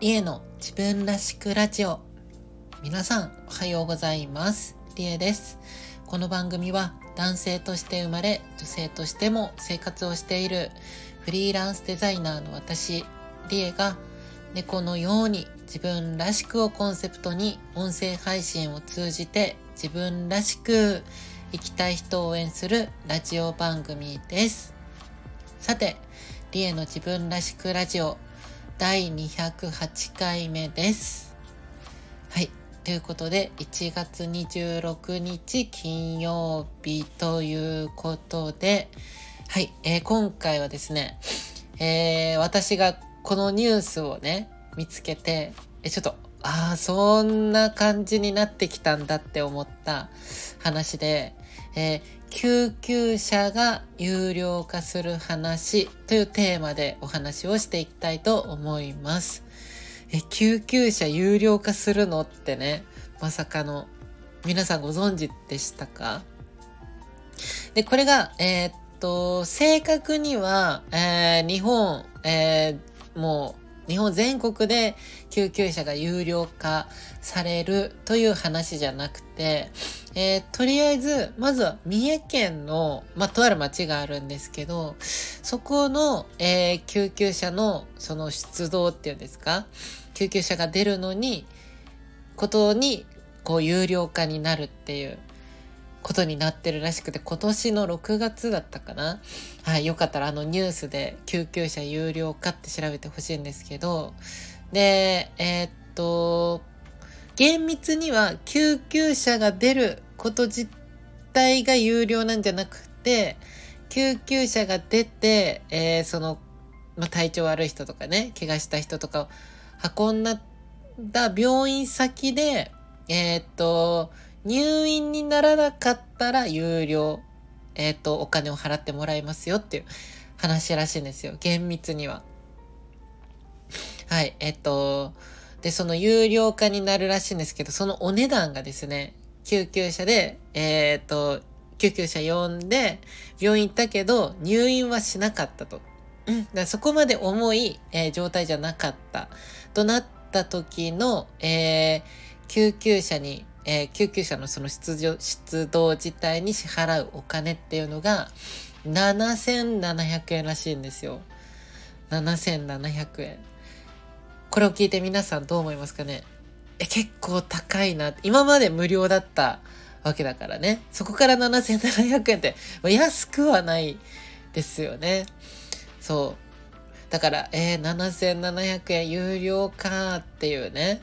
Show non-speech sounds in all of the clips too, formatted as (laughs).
リエの自分らしくラジオ。皆さんおはようございます。リエです。この番組は男性として生まれ女性としても生活をしているフリーランスデザイナーの私リエが猫のように自分らしくをコンセプトに音声配信を通じて自分らしく生きたい人を応援するラジオ番組ですさてリエの自分らしくラジオ第208回目です。はい。ということで、1月26日金曜日ということで、はい。えー、今回はですね、えー、私がこのニュースをね、見つけて、え、ちょっと、ああ、そんな感じになってきたんだって思った話で、えー、救急車が有料化する話というテーマでお話をしていきたいと思います。え、救急車有料化するのってね、まさかの、皆さんご存知でしたか？で、これが、えー、っと、正確には、えー、日本、えー、もう、日本全国で救急車が有料化されるという話じゃなくて、えー、とりあえず、まずは三重県の、まあ、とある町があるんですけど、そこの、えー、救急車のその出動っていうんですか、救急車が出るのに、ことに、こう、有料化になるっていう。ことになってるらしくて、今年の6月だったかな？はい、よかったらあのニュースで救急車有料化って調べてほしいんですけど、で、えー、っと、厳密には救急車が出ること自体が有料なんじゃなくて、救急車が出て、えー、その、ま、体調悪い人とかね、怪我した人とかを運んだ病院先で、えー、っと、入院にならなかったら有料、えっ、ー、と、お金を払ってもらいますよっていう話らしいんですよ。厳密には。はい、えっ、ー、と、で、その有料化になるらしいんですけど、そのお値段がですね、救急車で、えっ、ー、と、救急車呼んで、病院行ったけど、入院はしなかったと。うん、だそこまで重い、えー、状態じゃなかった。となった時の、えー、救急車にえー、救急車のその出場出動自体に支払うお金っていうのが7700円らしいんですよ。7700円。これを聞いて皆さんどう思いますかね？え、結構高いな。今まで無料だったわけだからね。そこから7700円って安くはないですよね。そう。だから、えー、7700円有料かっていうね。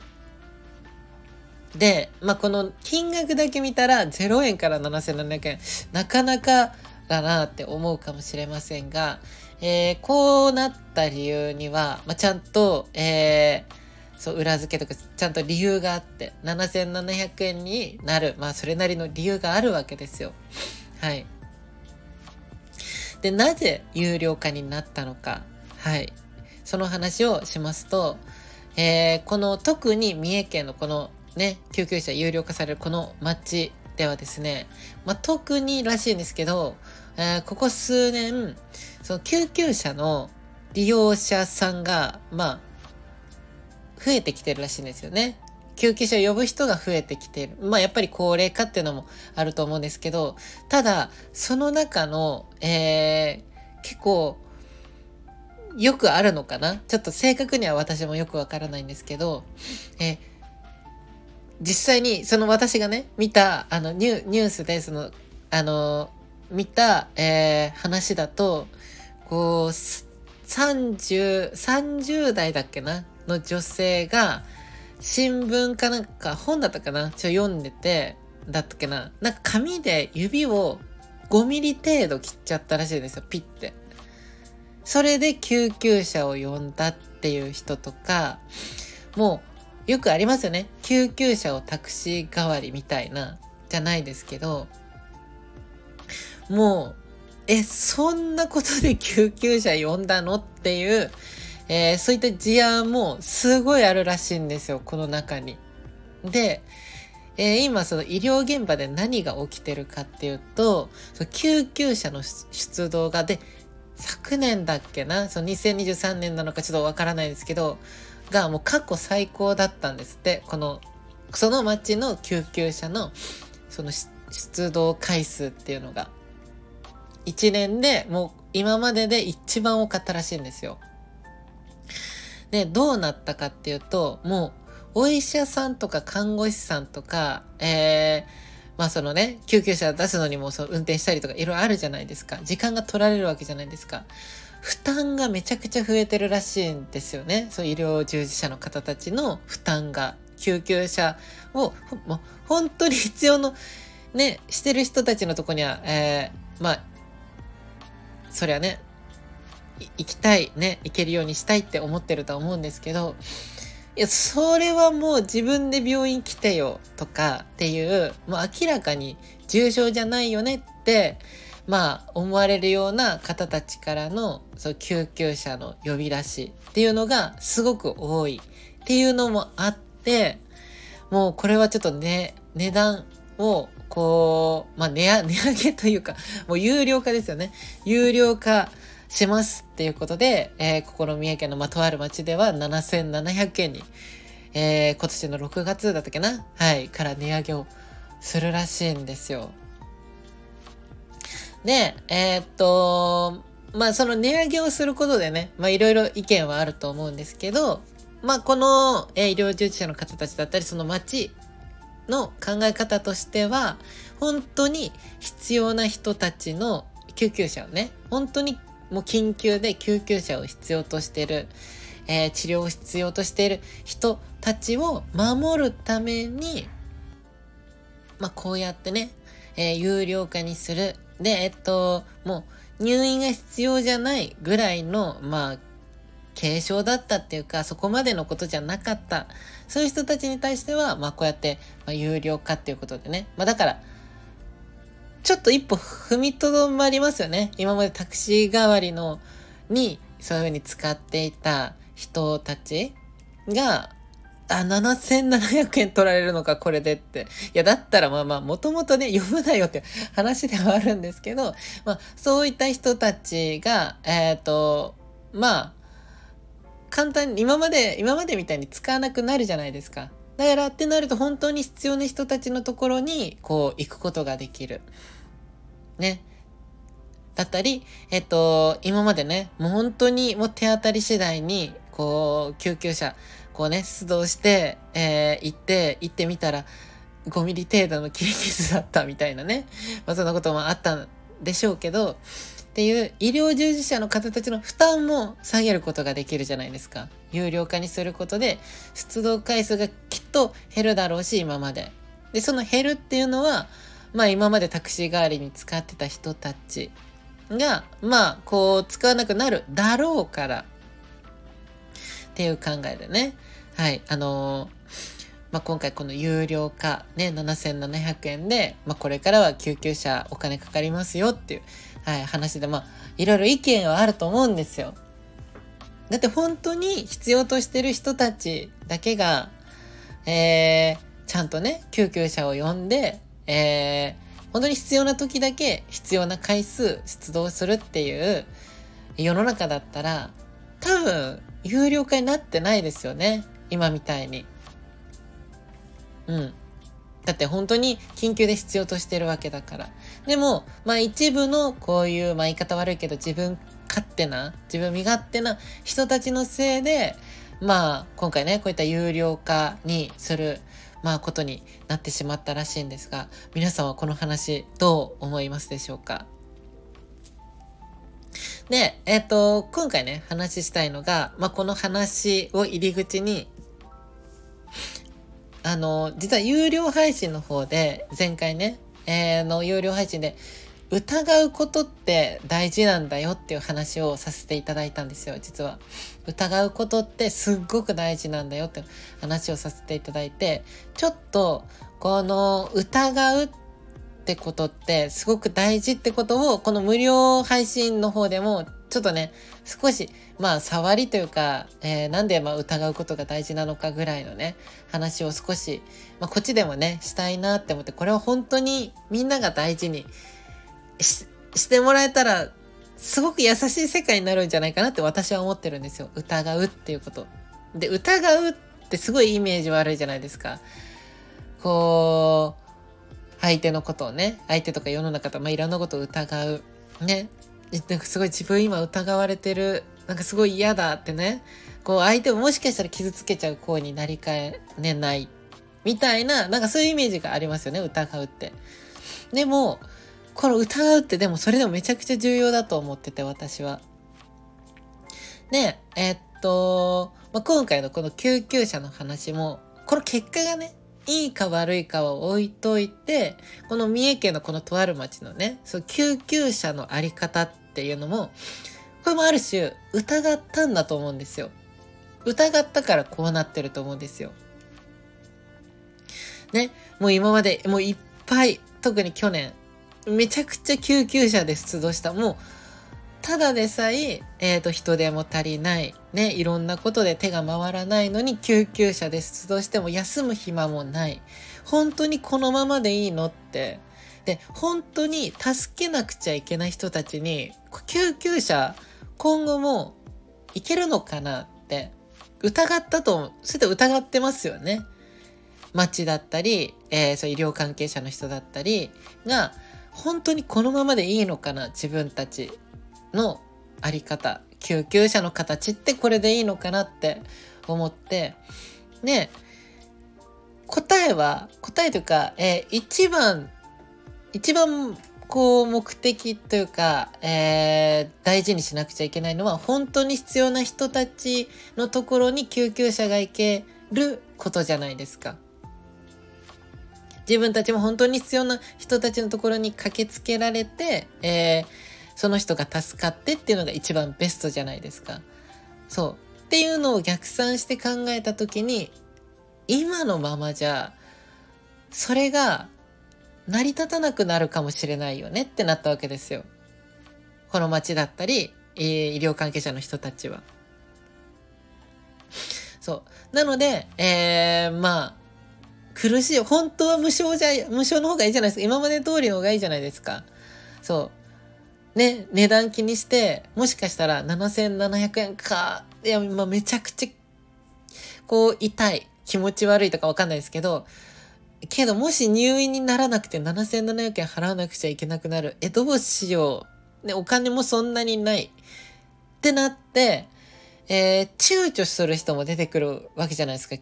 で、まあ、この金額だけ見たら0円から7700円、なかなかだなって思うかもしれませんが、えー、こうなった理由には、まあ、ちゃんと、えー、そう、裏付けとか、ちゃんと理由があって、7700円になる、まあ、それなりの理由があるわけですよ。はい。で、なぜ有料化になったのか。はい。その話をしますと、えー、この特に三重県のこのね、救急車有料化されるこの街ではですね、まあ、特にらしいんですけど、えー、ここ数年、その救急車の利用者さんが、まあ、増えてきてるらしいんですよね。救急車を呼ぶ人が増えてきてる。まあやっぱり高齢化っていうのもあると思うんですけど、ただ、その中の、えー、結構、よくあるのかなちょっと正確には私もよくわからないんですけど、えー実際にその私がね、見た、あのニュ、ニュースで、その、あの、見た、えー、話だと、こう、30、30代だっけなの女性が、新聞かなんか本だったかなちょ、読んでて、だったっけななんか紙で指を5ミリ程度切っちゃったらしいんですよ、ピッて。それで救急車を呼んだっていう人とか、もうよくありますよね。救急車をタクシー代わりみたいな、じゃないですけど、もう、え、そんなことで救急車呼んだのっていう、えー、そういった事案もすごいあるらしいんですよ、この中に。で、えー、今その医療現場で何が起きてるかっていうと、その救急車の出動がで、昨年だっけな？その2023年なのかちょっとわからないですけど、がもう過去最高だったんですって。この、その町の救急車のその出動回数っていうのが。1年でもう今までで一番多かったらしいんですよ。で、どうなったかっていうと、もう、お医者さんとか看護師さんとか、えー、まあそのね、救急車出すのにもそう運転したりとかいろいろあるじゃないですか。時間が取られるわけじゃないですか。負担がめちゃくちゃ増えてるらしいんですよね。そう医療従事者の方たちの負担が。救急車を、もう本当に必要の、ね、してる人たちのとこには、えー、まあ、そりゃね、行きたい、ね、行けるようにしたいって思ってるとは思うんですけど、いや、それはもう自分で病院来てよとかっていう、もう明らかに重症じゃないよねって、まあ思われるような方たちからのそう救急車の呼び出しっていうのがすごく多いっていうのもあって、もうこれはちょっとね、値段をこう、まあ (laughs) 値上げというか、もう有料化ですよね。有料化しますっていうことで、えー、ここの三重県のまとある町では7700円に、えー、今年の6月だったっけな？はい、から値上げをするらしいんですよ。で、えー、っと、まあその値上げをすることでね、まあいろいろ意見はあると思うんですけど、まあこの、えー、医療従事者の方たちだったり、その町の考え方としては、本当に必要な人たちの救急車をね、本当にもう緊急で救急車を必要としてる、えー、治療を必要としている人たちを守るために、まあ、こうやってね、えー、有料化にする。で、えっと、もう入院が必要じゃないぐらいの、まあ、軽症だったっていうか、そこまでのことじゃなかった。そういう人たちに対しては、まあ、こうやって、まあ、有料化っていうことでね。まあ、だから、ちょっと一歩踏みとどまりますよね。今までタクシー代わりの、に、そういう風に使っていた人たちが、あ、7700円取られるのか、これでって。いや、だったらまあまあ、もともとね、読むなよって (laughs) 話ではあるんですけど、まあ、そういった人たちが、えっ、ー、と、まあ、簡単に、今まで、今までみたいに使わなくなるじゃないですか。だからってなると本当に必要な人たちのところにこう行くことができる。ね。だったり、えっと、今までね、もう本当にもう手当たり次第に、こう、救急車、こうね、出動して、えー、行って、行ってみたら、5ミリ程度の切り傷だったみたいなね。まあそんなこともあったんでしょうけど、っていう医療従事者の方たちの負担も下げることができるじゃないですか。有料化にすることで出動回数がきっと減るだろうし、今まで。で、その減るっていうのは、まあ今までタクシー代わりに使ってた人たちが、まあこう使わなくなるだろうからっていう考えでね。はい。あのー、まあ、今回この有料化ね、7700円で、まあ、これからは救急車お金かかりますよっていうはい、話で、まあ、いろいろ意見はあると思うんですよ。だって本当に必要としてる人たちだけが、えー、ちゃんとね、救急車を呼んで、えー、本当に必要な時だけ必要な回数出動するっていう世の中だったら、多分、有料化になってないですよね。今みたいに。うん。だって本当に緊急で必要としてるわけだから。でも、まあ一部のこういう、まあ言い方悪いけど自分勝手な、自分身勝手な人たちのせいで、まあ今回ね、こういった有料化にする、まあことになってしまったらしいんですが、皆さんはこの話どう思いますでしょうか？で、えっ、ー、と、今回ね、話したいのが、まあ、この話を入り口に、あの、実は有料配信の方で、前回ね、えー、の有料配信で、疑うことって大事なんだよっていう話をさせていただいたんですよ、実は。疑うことってすっごく大事なんだよって話をさせていただいて、ちょっと、この疑うってってことってすごく大事ってことを、この無料配信の方でもちょっとね、少し、まあ、触りというか、えー、なんでまあ疑うことが大事なのかぐらいのね、話を少し、まあ、こっちでもね、したいなって思って、これは本当にみんなが大事にしてもらえたら、すごく優しい世界になるんじゃないかなって私は思ってるんですよ。疑うっていうこと。で、疑うってすごいイメージ悪いじゃないですか。こう、相手のことをね、相手とか世の中と、まあ、いろんなことを疑う。ね。なんかすごい自分今疑われてる。なんかすごい嫌だってね。こう相手をもしかしたら傷つけちゃう行為になりかえねない。みたいな、なんかそういうイメージがありますよね、疑うって。でも、この疑うってでもそれでもめちゃくちゃ重要だと思ってて、私は。で、えー、っと、まあ、今回のこの救急車の話も、この結果がね、いいか悪いかは置いといて、この三重県のこのとある町のね、その救急車のあり方っていうのも、これもある種疑ったんだと思うんですよ。疑ったからこうなってると思うんですよ。ね、もう今までもういっぱい、特に去年、めちゃくちゃ救急車で出動した。もうただでさえ、えっ、ー、と、人手も足りない。ね、いろんなことで手が回らないのに救急車で出動しても休む暇もない。本当にこのままでいいのって。で、本当に助けなくちゃいけない人たちに、救急車、今後もいけるのかなって疑ったと、それで疑ってますよね。町だったり、えー、そう医療関係者の人だったりが、本当にこのままでいいのかな自分たちのあり方救急車の形ってこれでいいのかなって思ってで答えは答えというか、えー、一番一番こう目的というか、えー、大事にしなくちゃいけないのは本当に必要な人たちのところに救急車が行けることじゃないですか。自分たちも本当に必要な人たちのところに駆けつけられて、えー、その人が助かってっていうのが一番ベストじゃないですか。そう。っていうのを逆算して考えた時に、今のままじゃ、それが成り立たなくなるかもしれないよねってなったわけですよ。この町だったり、えー、医療関係者の人たちは。そう。なので、えー、まあ、苦しい。本当は無償じゃ、無償の方がいいじゃないですか。今まで通りの方がいいじゃないですか。そう。ね、値段気にして、もしかしたら7700円か、いや、まあ、めちゃくちゃ、こう、痛い、気持ち悪いとかわかんないですけど、けど、もし入院にならなくて7700円払わなくちゃいけなくなる。え、どうしよう。ね、お金もそんなにない。ってなって、えー、躊躇する人も出てくるわけじゃないですか。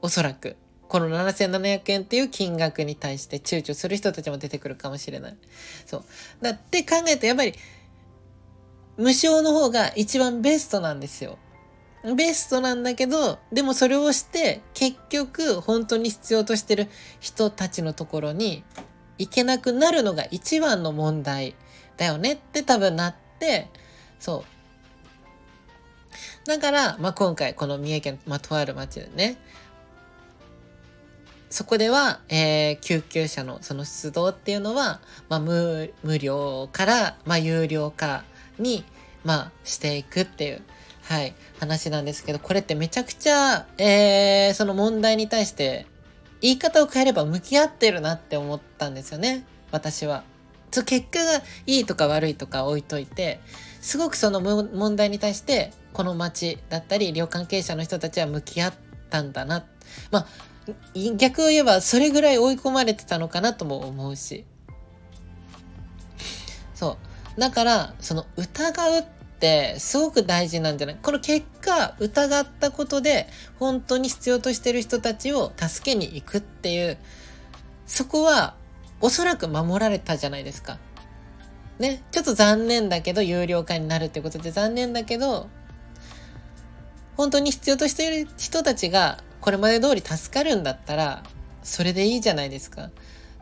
おそらく。この7700円っていう金額に対して躊躇する人たちも出てくるかもしれない。そう。だって考えるとやっぱり無償の方が一番ベストなんですよ。ベストなんだけど、でもそれをして結局本当に必要としてる人たちのところに行けなくなるのが一番の問題だよねって多分なって、そう。だから、まあ、今回この三重県、まあ、とある町でね、そこでは、えー、救急車のその出動っていうのは、まあ、無料から、まあ、有料化に、まあ、していくっていう、はい、話なんですけど、これってめちゃくちゃ、えー、その問題に対して、言い方を変えれば向き合ってるなって思ったんですよね、私は。結果がいいとか悪いとか置いといて、すごくその問題に対して、この町だったり、医療関係者の人たちは向き合ったんだな。まあ、逆を言えばそれぐらい追い込まれてたのかなとも思うし。そう。だから、その疑うってすごく大事なんじゃない？この結果、疑ったことで本当に必要としてる人たちを助けに行くっていう、そこはおそらく守られたじゃないですか。ね？ちょっと残念だけど有料化になるってことで残念だけど、本当に必要としている人たちがこれまで通り助かるんだったら、それでいいじゃないですか。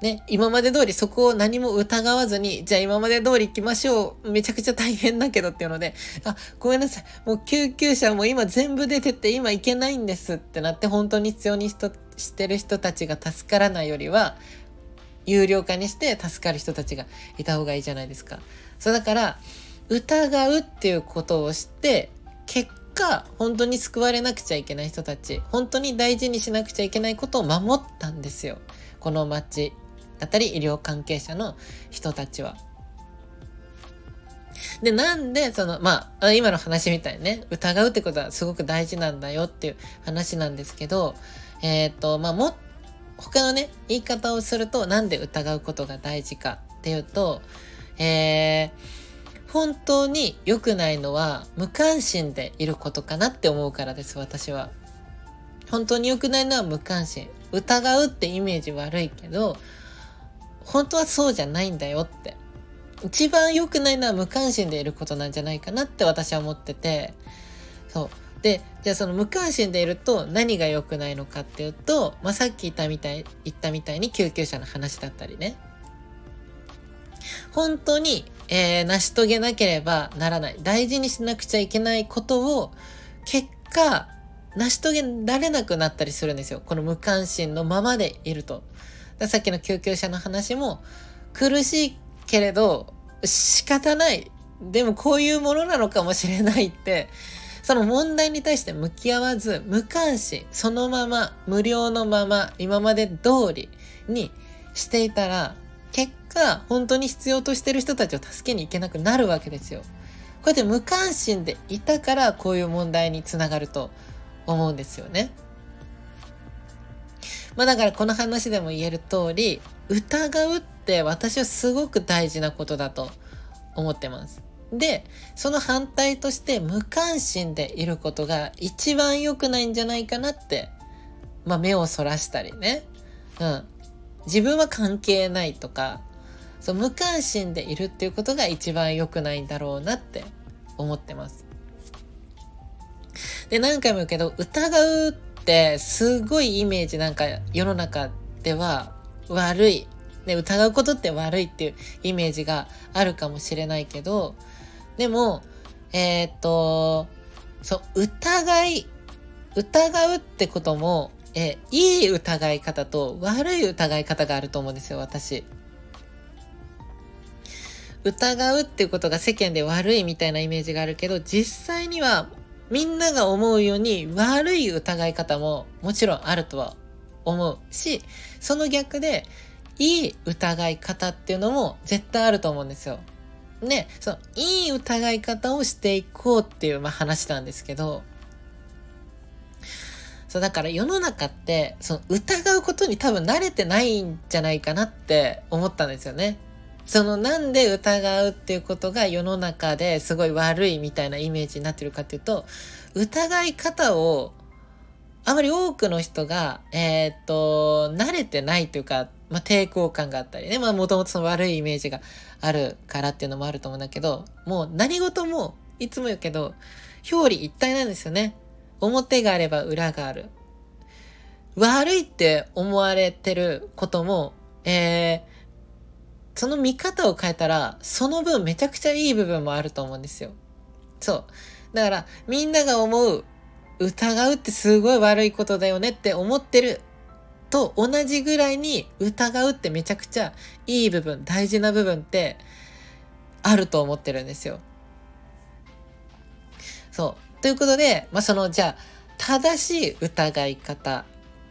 ね、今まで通りそこを何も疑わずに、じゃあ今まで通り行きましょう。めちゃくちゃ大変だけどっていうので、あ、ごめんなさい。もう救急車も今全部出てって今行けないんですってなって本当に必要にしてる人たちが助からないよりは、有料化にして助かる人たちがいた方がいいじゃないですか。そうだから、疑うっていうことをして結果本当に救われなくちゃいけない人たち本当に大事にしなくちゃいけないことを守ったんですよこの町だったり医療関係者の人たちは。で、なんで、その、まあ、今の話みたいにね、疑うってことはすごく大事なんだよっていう話なんですけど、えっ、ー、と、まあ、も、他のね、言い方をすると、なんで疑うことが大事かっていうと、えー、本当に良くないのは無関心でいることかなって思うからです、私は。本当に良くないのは無関心。疑うってイメージ悪いけど、本当はそうじゃないんだよって。一番良くないのは無関心でいることなんじゃないかなって私は思ってて、そう。で、じゃあその無関心でいると何が良くないのかっていうと、まあ、さっき言ったみたい、言ったみたいに救急車の話だったりね。本当に、えー、成し遂げなければならない。大事にしなくちゃいけないことを、結果、成し遂げられなくなったりするんですよ。この無関心のままでいると。さっきの救急車の話も、苦しいけれど、仕方ない。でもこういうものなのかもしれないって、その問題に対して向き合わず、無関心、そのまま、無料のまま、今まで通りにしていたら、結果、本当に必要としてる人たちを助けに行けなくなるわけですよ。こうやって無関心でいたから、こういう問題につながると思うんですよね。まあだからこの話でも言える通り、疑うって私はすごく大事なことだと思ってます。で、その反対として無関心でいることが一番良くないんじゃないかなって、まあ目をそらしたりね。うん。自分は関係ないとか、そう無関心でいるっていうことが一番良くないんだろうなって思ってます。で、何回も言うけど、疑うってすごいイメージなんか世の中では悪い。ね、疑うことって悪いっていうイメージがあるかもしれないけど、でも、えー、っと、そう、疑い、疑うってことも、えいい疑い方と悪い疑い方があると思うんですよ、私。疑うっていうことが世間で悪いみたいなイメージがあるけど、実際にはみんなが思うように悪い疑い方ももちろんあるとは思うし、その逆でいい疑い方っていうのも絶対あると思うんですよ。ね、そのいい疑い方をしていこうっていう、まあ、話なんですけど、そう、だから世の中って、その疑うことに多分慣れてないんじゃないかなって思ったんですよね。そのなんで疑うっていうことが世の中ですごい悪いみたいなイメージになってるかっていうと、疑い方をあまり多くの人が、えー、っと、慣れてないというか、まあ、抵抗感があったりね、まあ、もともとその悪いイメージがあるからっていうのもあると思うんだけど、もう何事も、いつも言うけど、表裏一体なんですよね。表があれば裏がある。悪いって思われてることも、えー、その見方を変えたら、その分めちゃくちゃいい部分もあると思うんですよ。そう。だから、みんなが思う、疑うってすごい悪いことだよねって思ってると同じぐらいに疑うってめちゃくちゃいい部分、大事な部分ってあると思ってるんですよ。そう。ということで、まあ、その、じゃあ、正しい疑い方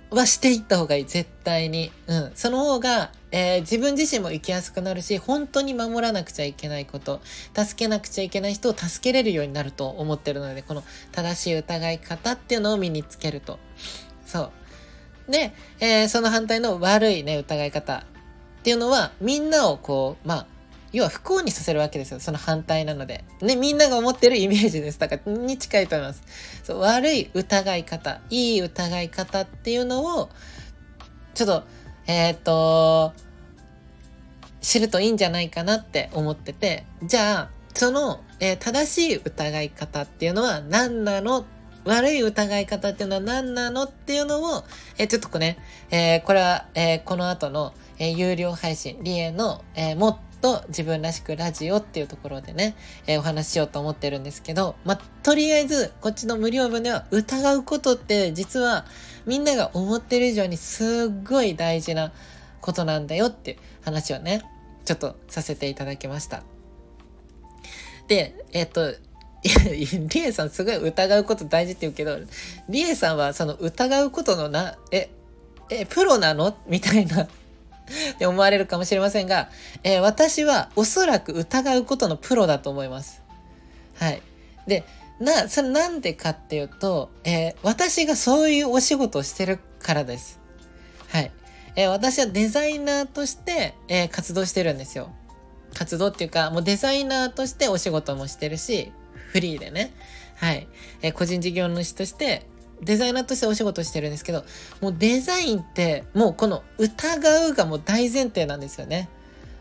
はしていった方がいい。絶対に。うん。その方が、えー、自分自身も生きやすくなるし、本当に守らなくちゃいけないこと、助けなくちゃいけない人を助けれるようになると思ってるので、この正しい疑い方っていうのを身につけると。そう。で、えー、その反対の悪いね、疑い方っていうのは、みんなをこう、まあ、要は不幸にさせるわけですよ。その反対なので。ね、みんなが思ってるイメージです。だから、に近いと思います。そう、悪い疑い方、いい疑い方っていうのを、ちょっと、えっ、ー、と、知るといいんじゃないかなって思ってて、じゃあ、その、えー、正しい疑い方っていうのは何なの？悪い疑い方っていうのは何なのっていうのを、えー、ちょっとこれね、えー、これは、えこの後の、え有料配信、リエの、えもっと自分らしくラジオっていうところでね、えー、お話ししようと思ってるんですけど、まあ、とりあえず、こっちの無料分では疑うことって実はみんなが思ってる以上にすっごい大事なことなんだよっていう話をね、ちょっとさせていただきました。で、えっ、と、(laughs) リエさんすごい疑うこと大事って言うけど、リエさんはその疑うことのな、え、え、プロなの？みたいなって思われるかもしれませんが、えー、私はおそらく疑うことのプロだと思います。はい。で、な、それなんでかっていうと、えー、私がそういうお仕事をしてるからです。はい。えー、私はデザイナーとして、えー、活動してるんですよ。活動っていうか、もうデザイナーとしてお仕事もしてるし、フリーでね。はい。えー、個人事業主として、デザイナーとしてお仕事してるんですけど、もうデザインって、もうこの疑うがもう大前提なんですよね。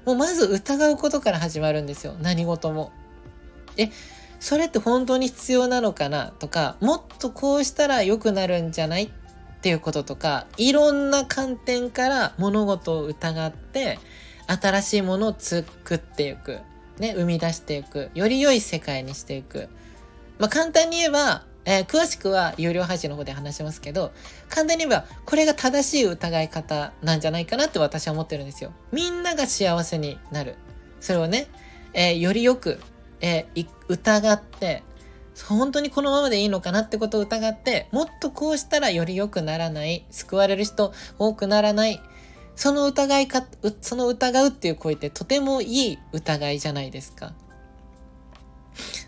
もうまず疑うことから始まるんですよ。何事も。え、それって本当に必要なのかな？とか、もっとこうしたら良くなるんじゃない？っていうこととか、いろんな観点から物事を疑って、新しいものを作っていく。ね、生み出していく。より良い世界にしていく。まあ、簡単に言えば、えー、詳しくは有料配信の方で話しますけど、簡単に言えば、これが正しい疑い方なんじゃないかなって私は思ってるんですよ。みんなが幸せになる。それをね、えー、よりよく、えー、疑って、本当にこのままでいいのかなってことを疑って、もっとこうしたらより良くならない、救われる人多くならない、その疑いか、その疑うっていう声ってとてもいい疑いじゃないですか。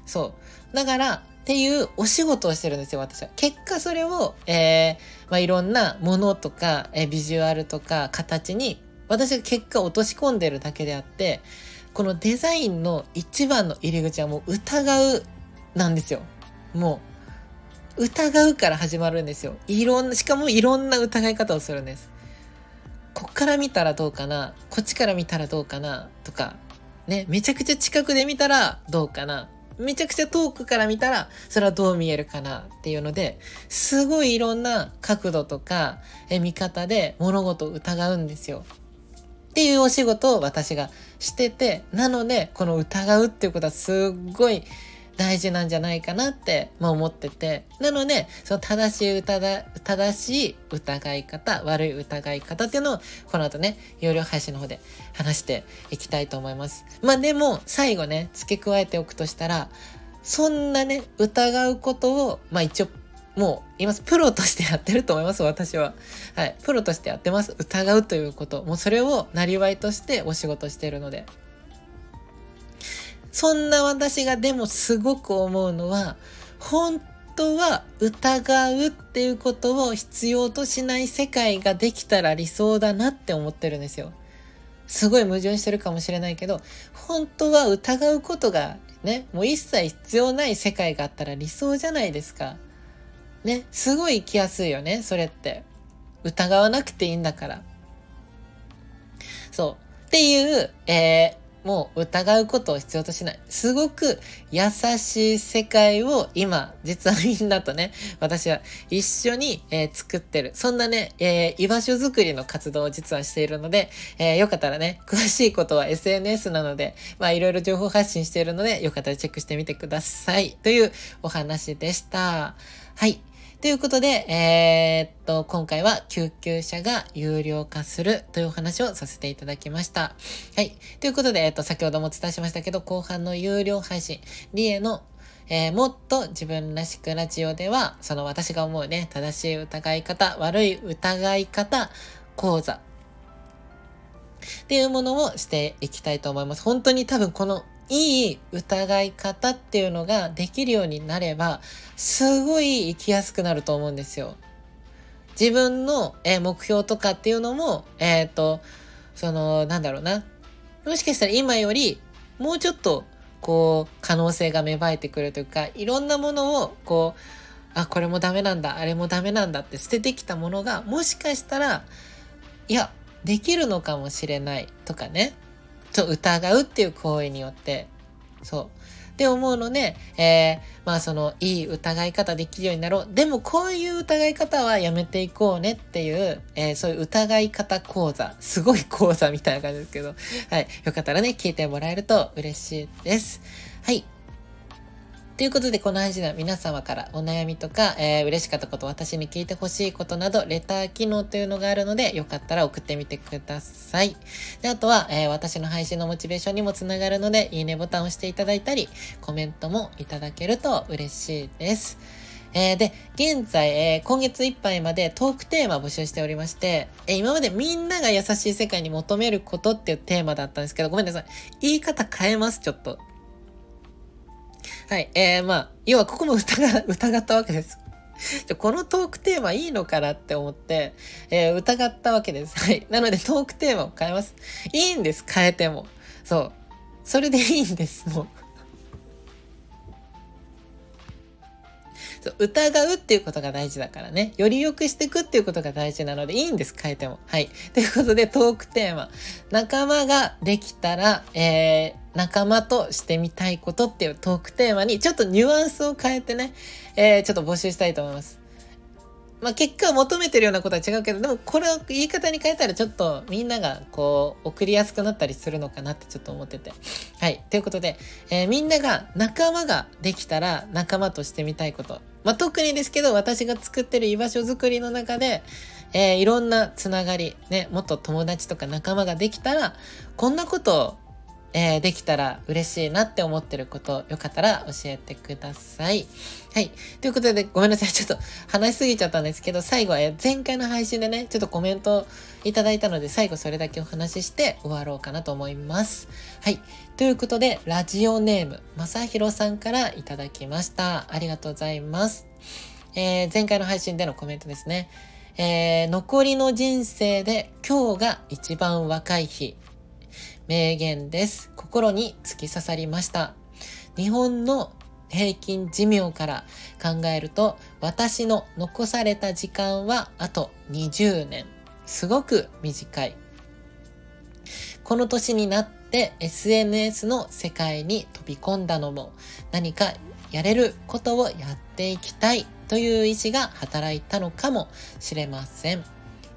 そう。だから、っていうお仕事をしてるんですよ、私は。結果それを、えー、まあ、いろんなものとか、えー、ビジュアルとか形に、私が結果落とし込んでるだけであって、このデザインの一番の入り口はもう疑うなんですよ。もう、疑うから始まるんですよ。いろんな、しかもいろんな疑い方をするんです。こっから見たらどうかな？こっちから見たらどうかな？とか、ね、めちゃくちゃ近くで見たらどうかな？めちゃくちゃ遠くから見たら、それはどう見えるかなっていうので、すごいいろんな角度とか、え見方で物事を疑うんですよ。っていうお仕事を私がしてて、なので、この疑うっていうことはすっごい大事なんじゃないかなって、まあ、思ってて。なので、その正しい疑、正しい疑い方、悪い疑い方っていうのを、この後ね、有料配信の方で話していきたいと思います。まあでも、最後ね、付け加えておくとしたら、そんなね、疑うことを、まあ一応、もう言います。プロとしてやってると思います、私は。はい。プロとしてやってます。疑うということ。もうそれをなりわいとしてお仕事してるので。そんな私がでもすごく思うのは、本当は疑うっていうことを必要としない世界ができたら理想だなって思ってるんですよ。すごい矛盾してるかもしれないけど、本当は疑うことがね、もう一切必要ない世界があったら理想じゃないですか。ね、すごい生きやすいよね、それって。疑わなくていいんだから。そう。っていう、えー、もう疑うことを必要としない。すごく優しい世界を今、実はみんなとね、私は一緒に、えー、作ってる。そんなね、えー、居場所づくりの活動を実はしているので、えー、よかったらね、詳しいことは SNS なので、まあいろいろ情報発信しているので、よかったらチェックしてみてください。というお話でした。はい。ということで、えー、っと、今回は救急車が有料化するというお話をさせていただきました。はい。ということで、えー、っと、先ほどもお伝えしましたけど、後半の有料配信、リエのえー、もっと自分らしくラジオでは、その私が思うね、正しい疑い方、悪い疑い方講座っていうものをしていきたいと思います。本当に多分このいい疑い方っていうのができるようになれば、すごい生きやすくなると思うんですよ。自分の、え目標とかっていうのも、えっ、ー、と、その、なんだろうな。もしかしたら今より、もうちょっと、こう、可能性が芽生えてくるというか、いろんなものを、こう、あ、これもダメなんだ、あれもダメなんだって捨ててきたものが、もしかしたら、いや、できるのかもしれないとかね。そう疑うっていう行為によって、そう。って思うので、えー、まあその、いい疑い方できるようになろう。でもこういう疑い方はやめていこうねっていう、えー、そういう疑い方講座。すごい講座みたいな感じですけど、はい。よかったらね、聞いてもらえると嬉しいです。はい。ということで、この配信では皆様からお悩みとか、えー、嬉しかったこと、私に聞いてほしいことなど、レター機能というのがあるので、よかったら送ってみてください。で、あとは、えー、私の配信のモチベーションにもつながるので、いいねボタンを押していただいたり、コメントもいただけると嬉しいです。えー、で、現在、えー、今月いっぱいまでトークテーマ募集しておりまして、えー、今までみんなが優しい世界に求めることっていうテーマだったんですけど、ごめんなさい。言い方変えます、ちょっと。はい。えー、まあ、要はここも疑、(laughs) 疑ったわけです。このトークテーマいいのかなって思って、えー、疑ったわけです。はい。なのでトークテーマを変えます。いいんです、変えても。そう。それでいいんです、もう。そう疑うっていうことが大事だからね。より良くしていくっていうことが大事なのでいいんです、変えても。はい。ということでトークテーマ。仲間ができたら、えー、仲間としてみたいことっていうトークテーマにちょっとニュアンスを変えてね、えー、ちょっと募集したいと思います。まあ、結果を求めてるようなことは違うけど、でもこれを言い方に変えたらちょっとみんながこう送りやすくなったりするのかなってちょっと思ってて。はい。ということで、えー、みんなが仲間ができたら仲間としてみたいこと。まあ、特にですけど私が作ってる居場所づくりの中で、えー、いろんなつながり、ね、もっと友達とか仲間ができたら、こんなことをえー、できたら嬉しいなって思ってること、よかったら教えてください。はい。ということで、ごめんなさい。ちょっと話しすぎちゃったんですけど、最後は、前回の配信でね、ちょっとコメントいただいたので、最後それだけお話しして終わろうかなと思います。はい。ということで、ラジオネーム、まさひろさんからいただきました。ありがとうございます。えー、前回の配信でのコメントですね。えー、残りの人生で今日が一番若い日。名言です。心に突き刺さりました。日本の平均寿命から考えると、私の残された時間はあと20年。すごく短い。この年になって SNS の世界に飛び込んだのも何かやれることをやっていきたいという意志が働いたのかもしれません。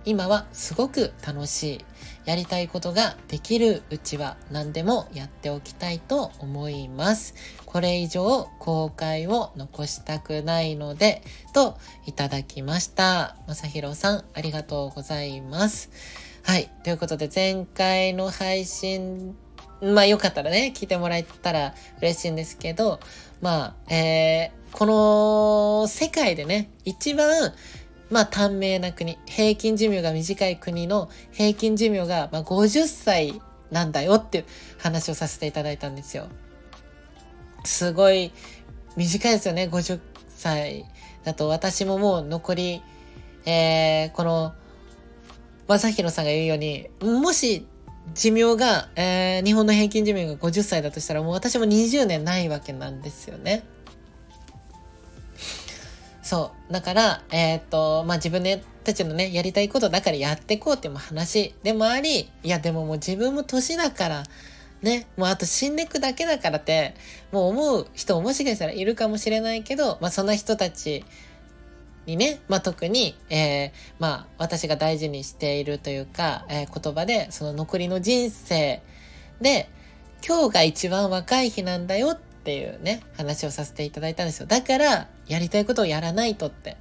今はすごく楽しい。やりたいことができるうちは何でもやっておきたいと思います。これ以上後悔を残したくないので、といただきました。まさひろさん、ありがとうございます。はい。ということで、前回の配信、まあよかったらね、聞いてもらえたら嬉しいんですけど、まあ、えー、この世界でね、一番まあ短命な国、平均寿命が短い国の平均寿命がまあ50歳なんだよっていう話をさせていただいたんですよ。すごい短いですよね、50歳だと私ももう残り、えー、この、正宏さんが言うように、もし寿命が、えー、日本の平均寿命が50歳だとしたらもう私も20年ないわけなんですよね。そう。だから、えっ、と、まあ、自分たちのね、やりたいことだからやっていこうっていう話でもあり、いや、でももう自分も年だから、ね、もうあと死んでいくだけだからって、もう思う人ももしかしたらいるかもしれないけど、まあ、そんな人たちにね、まあ、特に、えー、まあ、私が大事にしているというか、えー、言葉で、その残りの人生で、今日が一番若い日なんだよっっていうね、話をさせていただいたんですよ。だから、やりたいことをやらないとって。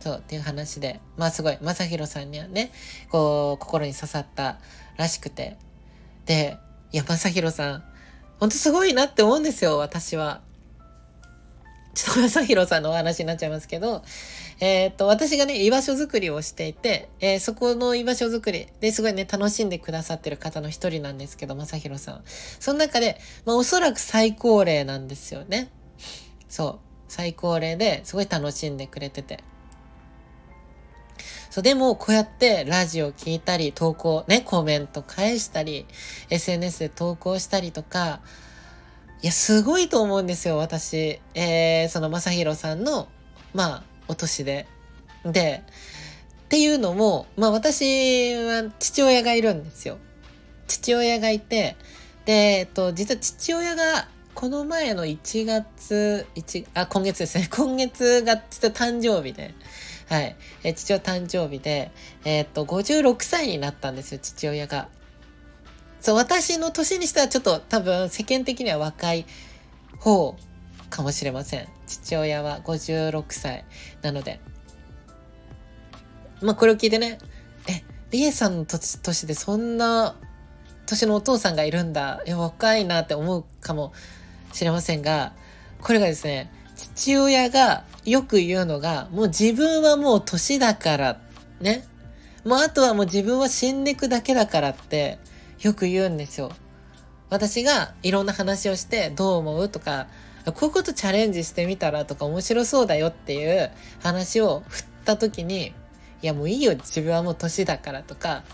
そう、っていう話で、まあすごい、まさひろさんにはね、こう、心に刺さったらしくて。で、いや、まさひろさん、ほんとすごいなって思うんですよ、私は。ちょっとまさひろさんのお話になっちゃいますけど、えっ、と、私がね、居場所づくりをしていて、えー、そこの居場所づくりですごいね、楽しんでくださってる方の一人なんですけど、まさひろさん。その中で、まあおそらく最高齢なんですよね。そう。最高齢ですごい楽しんでくれてて。そう、でも、こうやってラジオ聞いたり、投稿、ね、コメント返したり、SNS で投稿したりとか、いや、すごいと思うんですよ、私。えー、その、まさひろさんの、まあ、お年で。で、っていうのも、まあ私は父親がいるんですよ。父親がいて、で、えっと、実は父親がこの前の1月、1、あ、今月ですね。(laughs) 今月が実は誕生日で、はい。え父親誕生日で、え、っと、56歳になったんですよ、父親が。そう、私の年にしてはちょっと多分世間的には若い方かもしれません。父親は56歳なので。まあこれを聞いてね、え、リエさんの年でそんな年のお父さんがいるんだ。え、若いなって思うかもしれませんが、これがですね、父親がよく言うのが、もう自分はもう年だから、ね。もうあとはもう自分は死んでいくだけだからってよく言うんですよ。私がいろんな話をしてどう思うとか、こういうことチャレンジしてみたらとか面白そうだよっていう話を振った時に、いやもういいよ自分はもう年だからとか、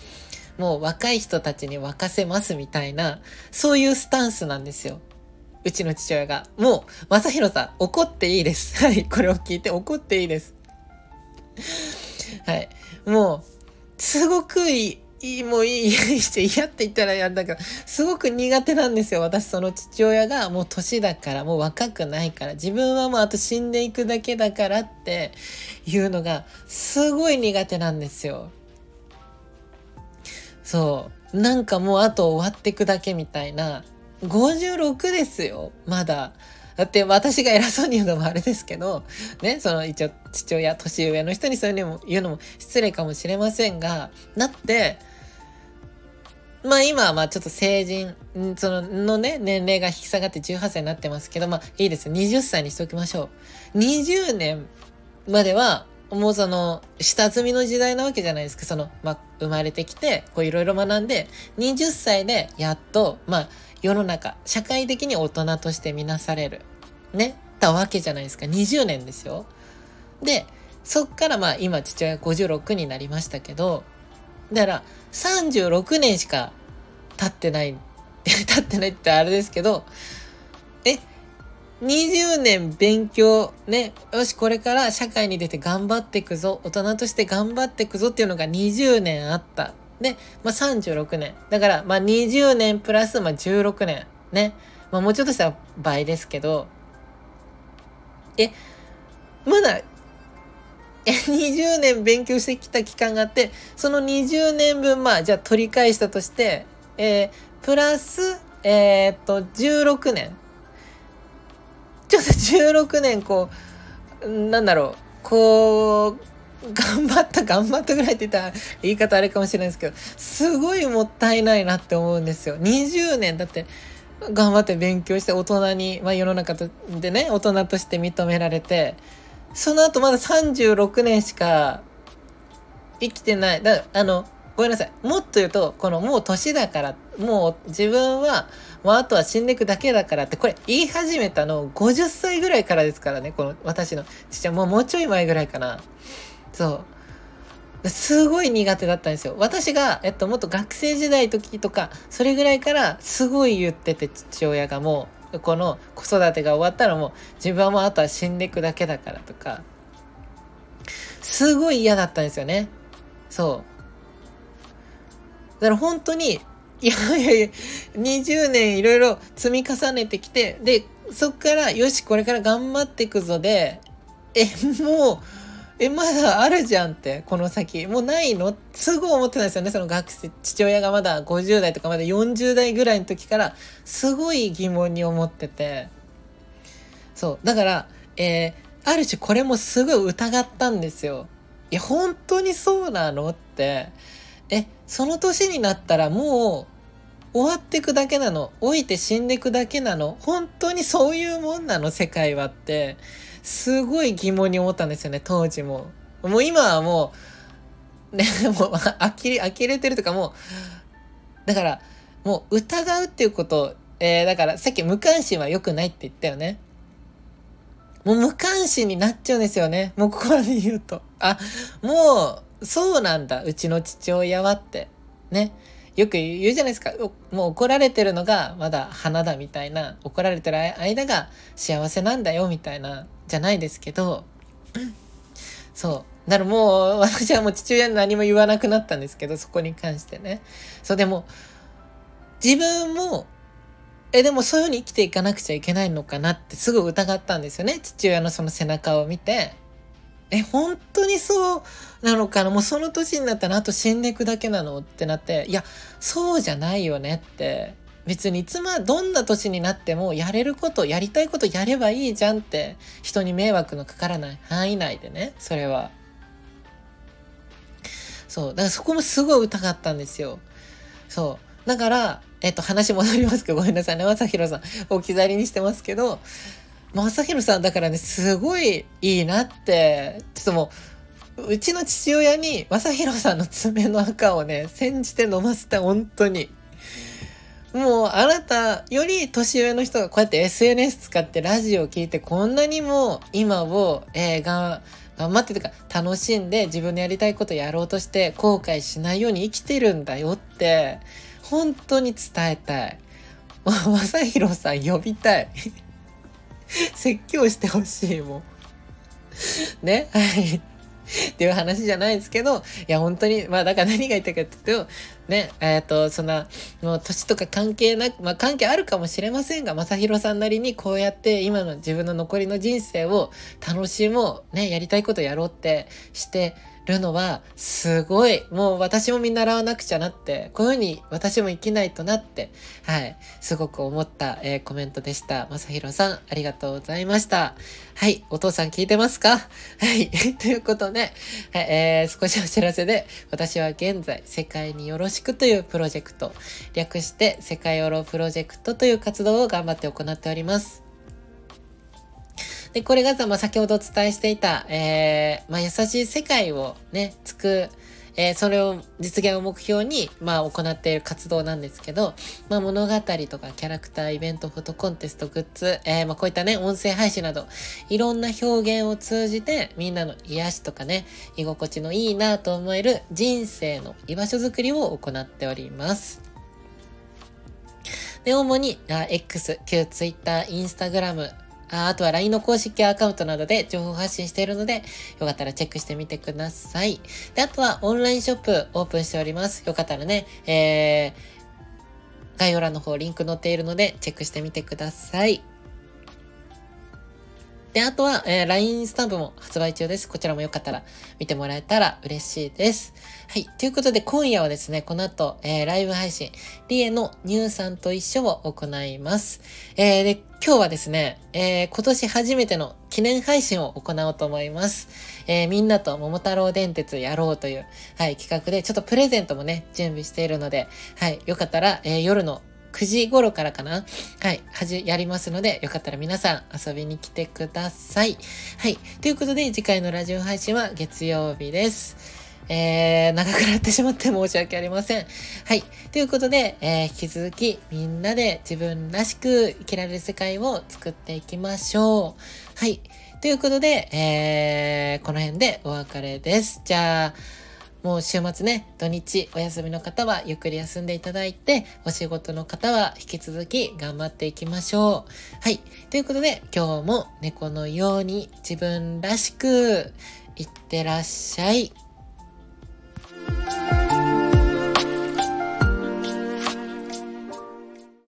もう若い人たちに沸かせますみたいな、そういうスタンスなんですよ。うちの父親が。もう、正宏さん、怒っていいです。(laughs) はい、これを聞いて怒っていいです。はい。もう、すごくいい、いい、もういい、して嫌って言ったら嫌だから、すごく苦手なんですよ。私、その父親がもう年だから、もう若くないから、自分はもうあと死んでいくだけだからっていうのが、すごい苦手なんですよ。そう。なんかもうあと終わっていくだけみたいな。56ですよ。まだ。だって私が偉そうに言うのもあれですけど、ね、その一応父親、年上の人にそういうのも言うのも失礼かもしれませんが、だって、まあ今はまあちょっと成人、そののね、年齢が引き下がって18歳になってますけど、まあいいです。20歳にしておきましょう。20年まではもうその、下積みの時代なわけじゃないですか。その、まあ、生まれてきて、こういろいろ学んで、20歳でやっと、まあ、世の中、社会的に大人としてみなされる。ね。たわけじゃないですか。20年ですよ。で、そっからまあ、今父親56になりましたけど、だから、36年しか経ってない、(laughs) 経ってないってあれですけど、え、20年勉強、ね、よし、これから社会に出て頑張っていくぞ、大人として頑張っていくぞっていうのが20年あった。で、まあ、36年。だから、まあ、20年プラス、まあ、16年。ね。まあ、もうちょっとしたら倍ですけど、え、まだ、20年勉強してきた期間があって、その20年分、まあ、じゃあ取り返したとして、えー、プラス、えー、っと、16年。ちょっと16年こう、なんだろう、こう、頑張った頑張ったぐらいって言ったら言い方あれかもしれないですけど、すごいもったいないなって思うんですよ。20年だって頑張って勉強して大人に、まあ世の中でね、大人として認められて、その後まだ36年しか生きてない。だあの、ごめんなさい。もっと言うと、このもう年だから、もう自分は、もうあとは死んでいくだけだからって、これ言い始めたの50歳ぐらいからですからね、この私の父はもうもうちょい前ぐらいかな。そう。すごい苦手だったんですよ。私が、えっと、もっと学生時代時とか、それぐらいからすごい言ってて、父親がもう、この子育てが終わったらもう、自分はもうあとは死んでいくだけだからとか、すごい嫌だったんですよね。そう。だから本当に、いやいやいや、20年いろいろ積み重ねてきて、で、そっから、よし、これから頑張っていくぞで、え、もう、え、まだあるじゃんって、この先。もうないの？すぐ思ってたんですよね。その学生、父親がまだ50代とかまだ40代ぐらいの時から、すごい疑問に思ってて。そう。だから、えー、ある種これもすごい疑ったんですよ。いや、本当にそうなのって。え、その年になったらもう終わってくだけなの？老いて死んでくだけなの？本当にそういうもんなの？世界はって、すごい疑問に思ったんですよね、当時も。もう今はもう、ね、(laughs) もう、呆れ、呆れてるとかもう、だから、もう疑うっていうこと、えー、だからさっき無関心は良くないって言ったよね。もう無関心になっちゃうんですよね。もうここで言うと。あ、もう、そうなんだ、うちの父親はって。ね。よく言うじゃないですか。もう怒られてるのがまだ花だみたいな。怒られてる間が幸せなんだよみたいな。じゃないですけど。そう。だからもう、私はもう父親に何も言わなくなったんですけど、そこに関してね。そう、でも、自分も、え、でもそういうふうに生きていかなくちゃいけないのかなってすぐ疑ったんですよね。父親のその背中を見て。え、本当にそうなのかな？もうその年になったらあと死んでいくだけなのってなって、いや、そうじゃないよねって別にいつま、どんな年になってもやれること、やりたいことやればいいじゃんって、人に迷惑のかからない範囲内でね、それは。そう。だからそこもすごい疑ったんですよ。そう。だから、えっと、話戻りますけど、ごめんなさいね。まさひろさん、置き去りにしてますけど、まさひろさんだからね、すごいいいなって、ちょっともう、うちの父親に、まさひろさんの爪の赤をね、煎じて飲ませて、本当に。もうあなたより年上の人がこうやって SNS 使ってラジオを聞いてこんなにも今を、えー、が頑張ってとか楽しんで自分のやりたいことやろうとして後悔しないように生きてるんだよって本当に伝えたい。まさひろさん呼びたい。説教してほしいもん。ね？はい。(laughs) っていう話じゃないですけど、いや、本当に、まあ、だから何が言いたいかっていうと、ね、えっ、ー、と、そんな、もう年とか関係なく、まあ、関係あるかもしれませんが、まさひろさんなりにこうやって今の自分の残りの人生を楽しもう、ね、やりたいことやろうってしてるのは、すごい、もう私も見習わなくちゃなって、こういうふうに私も生きないとなって、はい、すごく思った、えー、コメントでした。まさひろさん、ありがとうございました。はい、お父さん聞いてますか？(laughs) はい、(laughs) ということで、はい、えー、少しお知らせで、私は現在、世界によろしくというプロジェクト、略して世界オロプロジェクトという活動を頑張って行っております。で、これが、まあ、先ほどお伝えしていた、えー、まあ、優しい世界をね、つく、えー、それを実現を目標に、まあ、行っている活動なんですけど、まあ、物語とかキャラクター、イベント、フォトコンテスト、グッズ、えー、まあ、こういったね、音声配信など、いろんな表現を通じて、みんなの癒しとかね、居心地のいいなと思える人生の居場所づくりを行っております。で、主に、あ X、旧 Twitter、Instagram、ああとは LINE の公式アカウントなどで情報発信しているので、よかったらチェックしてみてください。で、あとはオンラインショップオープンしております。よかったらね、えー、概要欄の方リンク載っているのでチェックしてみてください。で、あとは、えー、LINE スタンプも発売中です。こちらもよかったら見てもらえたら嬉しいです。はい。ということで、今夜はですね、この後、えー、ライブ配信、リエの乳酸と一緒を行います。えー、で、今日はですね、えー、今年初めての記念配信を行おうと思います。えー、みんなと桃太郎電鉄やろうという、はい、企画で、ちょっとプレゼントもね、準備しているので、はい、よかったら、えー、夜の9時頃からかな？はい、はじ、やりますので、よかったら皆さん遊びに来てください。はい。ということで、次回のラジオ配信は月曜日です。えー、長くなってしまって申し訳ありません。はい。ということで、えー、引き続きみんなで自分らしく生きられる世界を作っていきましょう。はい。ということで、えー、この辺でお別れです。じゃあ、もう週末ね、土日お休みの方はゆっくり休んでいただいて、お仕事の方は引き続き頑張っていきましょう。はい。ということで、今日も猫のように自分らしく、いってらっしゃい。